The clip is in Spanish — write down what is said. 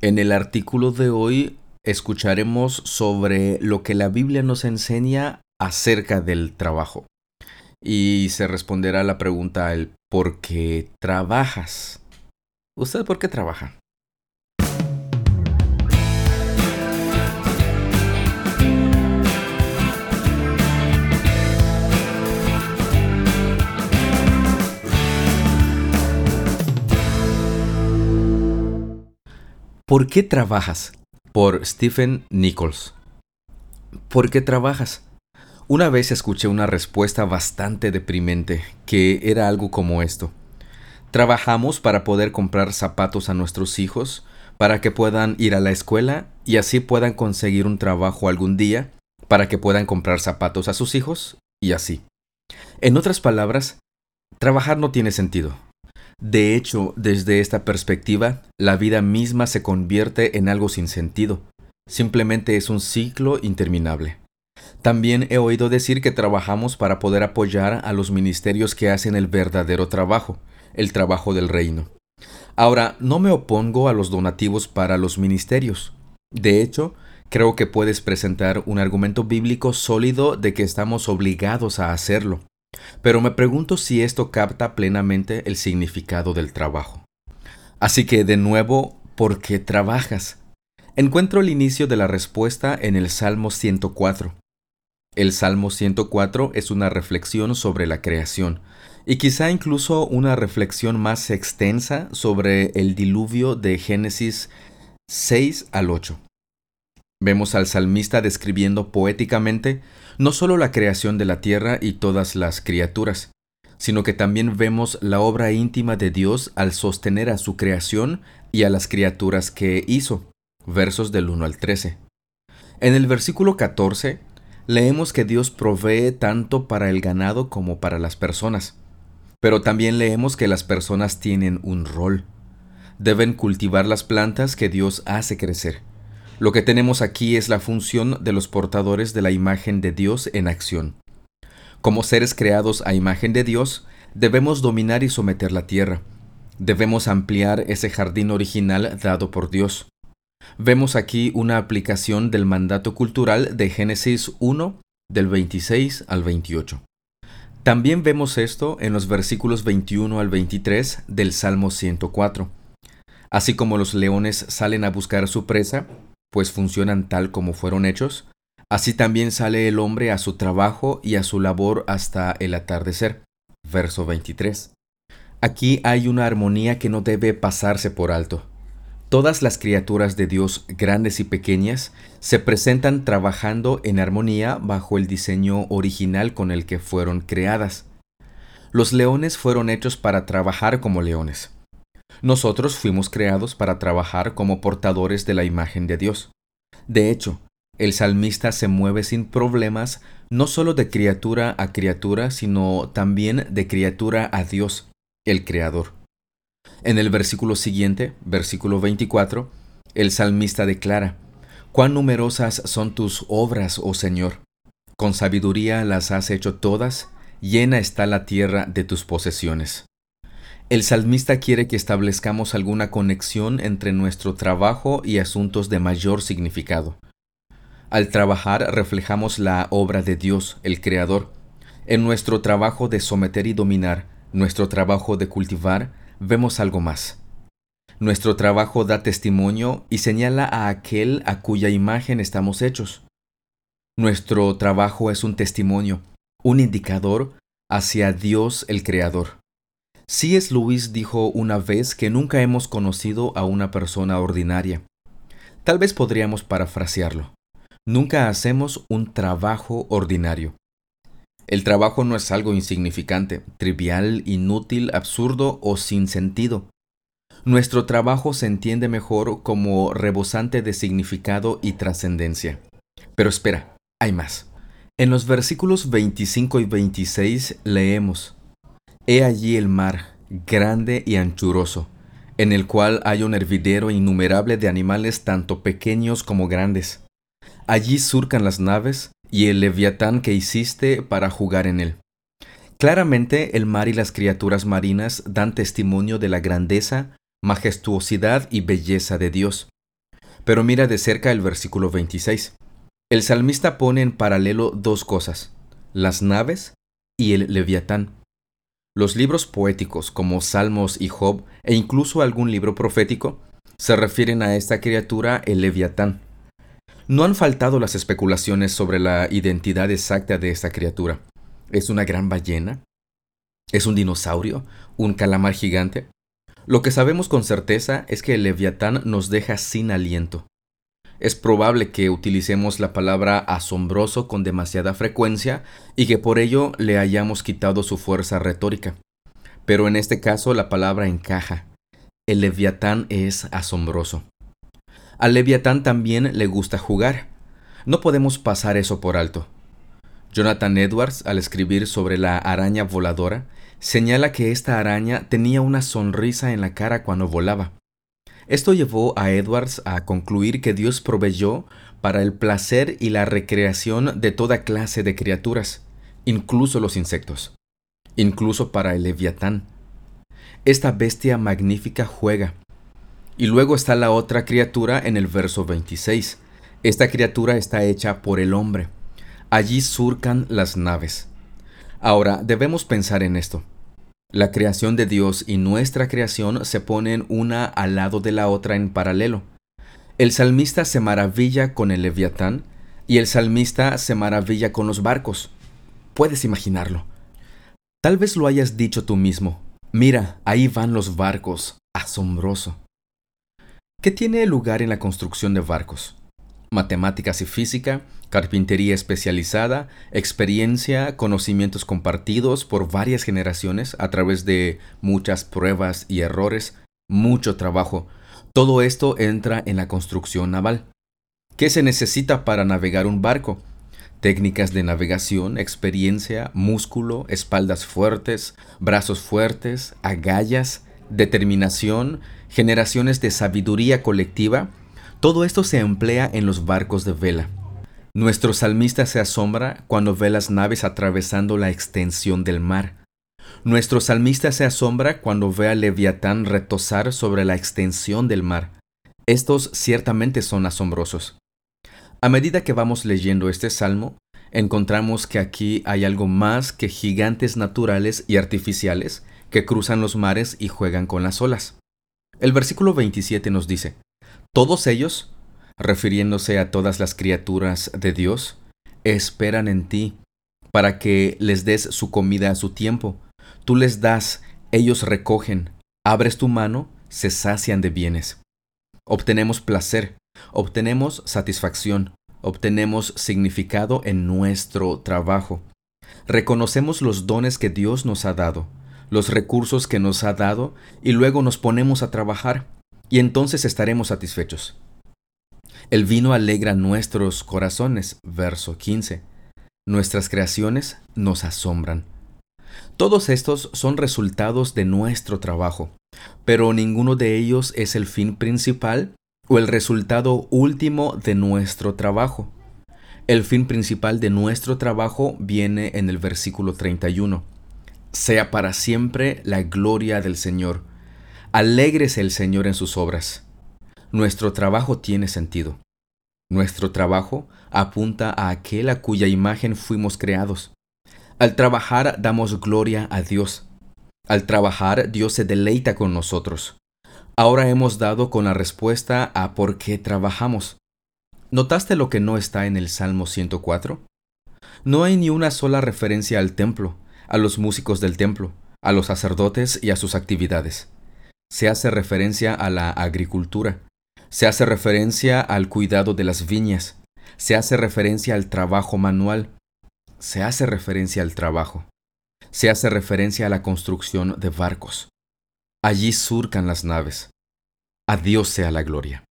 En el artículo de hoy escucharemos sobre lo que la Biblia nos enseña acerca del trabajo. Y se responderá la pregunta el ¿por qué trabajas? ¿Usted por qué trabaja? ¿Por qué trabajas? Por Stephen Nichols. ¿Por qué trabajas? Una vez escuché una respuesta bastante deprimente, que era algo como esto. Trabajamos para poder comprar zapatos a nuestros hijos, para que puedan ir a la escuela y así puedan conseguir un trabajo algún día, para que puedan comprar zapatos a sus hijos y así. En otras palabras, trabajar no tiene sentido. De hecho, desde esta perspectiva, la vida misma se convierte en algo sin sentido. Simplemente es un ciclo interminable. También he oído decir que trabajamos para poder apoyar a los ministerios que hacen el verdadero trabajo, el trabajo del reino. Ahora, no me opongo a los donativos para los ministerios. De hecho, creo que puedes presentar un argumento bíblico sólido de que estamos obligados a hacerlo. Pero me pregunto si esto capta plenamente el significado del trabajo. Así que de nuevo, ¿por qué trabajas? Encuentro el inicio de la respuesta en el Salmo 104. El Salmo 104 es una reflexión sobre la creación, y quizá incluso una reflexión más extensa sobre el diluvio de Génesis 6 al 8. Vemos al salmista describiendo poéticamente no solo la creación de la tierra y todas las criaturas, sino que también vemos la obra íntima de Dios al sostener a su creación y a las criaturas que hizo. Versos del 1 al 13. En el versículo 14 leemos que Dios provee tanto para el ganado como para las personas, pero también leemos que las personas tienen un rol. Deben cultivar las plantas que Dios hace crecer lo que tenemos aquí es la función de los portadores de la imagen de Dios en acción. Como seres creados a imagen de Dios, debemos dominar y someter la tierra. Debemos ampliar ese jardín original dado por Dios. Vemos aquí una aplicación del mandato cultural de Génesis 1 del 26 al 28. También vemos esto en los versículos 21 al 23 del Salmo 104. Así como los leones salen a buscar su presa, pues funcionan tal como fueron hechos, así también sale el hombre a su trabajo y a su labor hasta el atardecer. Verso 23. Aquí hay una armonía que no debe pasarse por alto. Todas las criaturas de Dios, grandes y pequeñas, se presentan trabajando en armonía bajo el diseño original con el que fueron creadas. Los leones fueron hechos para trabajar como leones. Nosotros fuimos creados para trabajar como portadores de la imagen de Dios. De hecho, el salmista se mueve sin problemas no solo de criatura a criatura, sino también de criatura a Dios, el Creador. En el versículo siguiente, versículo 24, el salmista declara, Cuán numerosas son tus obras, oh Señor. Con sabiduría las has hecho todas, llena está la tierra de tus posesiones. El salmista quiere que establezcamos alguna conexión entre nuestro trabajo y asuntos de mayor significado. Al trabajar reflejamos la obra de Dios, el Creador. En nuestro trabajo de someter y dominar, nuestro trabajo de cultivar, vemos algo más. Nuestro trabajo da testimonio y señala a aquel a cuya imagen estamos hechos. Nuestro trabajo es un testimonio, un indicador hacia Dios el Creador. C.S. Lewis dijo una vez que nunca hemos conocido a una persona ordinaria. Tal vez podríamos parafrasearlo. Nunca hacemos un trabajo ordinario. El trabajo no es algo insignificante, trivial, inútil, absurdo o sin sentido. Nuestro trabajo se entiende mejor como rebosante de significado y trascendencia. Pero espera, hay más. En los versículos 25 y 26 leemos, He allí el mar, grande y anchuroso, en el cual hay un hervidero innumerable de animales tanto pequeños como grandes. Allí surcan las naves y el leviatán que hiciste para jugar en él. Claramente el mar y las criaturas marinas dan testimonio de la grandeza, majestuosidad y belleza de Dios. Pero mira de cerca el versículo 26. El salmista pone en paralelo dos cosas, las naves y el leviatán. Los libros poéticos como Salmos y Job, e incluso algún libro profético, se refieren a esta criatura, el leviatán. No han faltado las especulaciones sobre la identidad exacta de esta criatura. ¿Es una gran ballena? ¿Es un dinosaurio? ¿Un calamar gigante? Lo que sabemos con certeza es que el leviatán nos deja sin aliento. Es probable que utilicemos la palabra asombroso con demasiada frecuencia y que por ello le hayamos quitado su fuerza retórica. Pero en este caso la palabra encaja. El leviatán es asombroso. Al leviatán también le gusta jugar. No podemos pasar eso por alto. Jonathan Edwards, al escribir sobre la araña voladora, señala que esta araña tenía una sonrisa en la cara cuando volaba. Esto llevó a Edwards a concluir que Dios proveyó para el placer y la recreación de toda clase de criaturas, incluso los insectos, incluso para el leviatán. Esta bestia magnífica juega. Y luego está la otra criatura en el verso 26. Esta criatura está hecha por el hombre. Allí surcan las naves. Ahora, debemos pensar en esto. La creación de Dios y nuestra creación se ponen una al lado de la otra en paralelo. El salmista se maravilla con el leviatán y el salmista se maravilla con los barcos. Puedes imaginarlo. Tal vez lo hayas dicho tú mismo. Mira, ahí van los barcos. Asombroso. ¿Qué tiene lugar en la construcción de barcos? Matemáticas y física, carpintería especializada, experiencia, conocimientos compartidos por varias generaciones a través de muchas pruebas y errores, mucho trabajo. Todo esto entra en la construcción naval. ¿Qué se necesita para navegar un barco? Técnicas de navegación, experiencia, músculo, espaldas fuertes, brazos fuertes, agallas, determinación, generaciones de sabiduría colectiva, todo esto se emplea en los barcos de vela. Nuestro salmista se asombra cuando ve las naves atravesando la extensión del mar. Nuestro salmista se asombra cuando ve al leviatán retosar sobre la extensión del mar. Estos ciertamente son asombrosos. A medida que vamos leyendo este salmo, encontramos que aquí hay algo más que gigantes naturales y artificiales que cruzan los mares y juegan con las olas. El versículo 27 nos dice, todos ellos, refiriéndose a todas las criaturas de Dios, esperan en ti, para que les des su comida a su tiempo. Tú les das, ellos recogen, abres tu mano, se sacian de bienes. Obtenemos placer, obtenemos satisfacción, obtenemos significado en nuestro trabajo. Reconocemos los dones que Dios nos ha dado, los recursos que nos ha dado, y luego nos ponemos a trabajar y entonces estaremos satisfechos. El vino alegra nuestros corazones, verso 15. Nuestras creaciones nos asombran. Todos estos son resultados de nuestro trabajo, pero ninguno de ellos es el fin principal o el resultado último de nuestro trabajo. El fin principal de nuestro trabajo viene en el versículo 31. Sea para siempre la gloria del Señor Alégrese el Señor en sus obras. Nuestro trabajo tiene sentido. Nuestro trabajo apunta a aquel a cuya imagen fuimos creados. Al trabajar damos gloria a Dios. Al trabajar Dios se deleita con nosotros. Ahora hemos dado con la respuesta a por qué trabajamos. ¿Notaste lo que no está en el Salmo 104? No hay ni una sola referencia al templo, a los músicos del templo, a los sacerdotes y a sus actividades se hace referencia a la agricultura, se hace referencia al cuidado de las viñas, se hace referencia al trabajo manual, se hace referencia al trabajo, se hace referencia a la construcción de barcos. Allí surcan las naves. A Dios sea la gloria.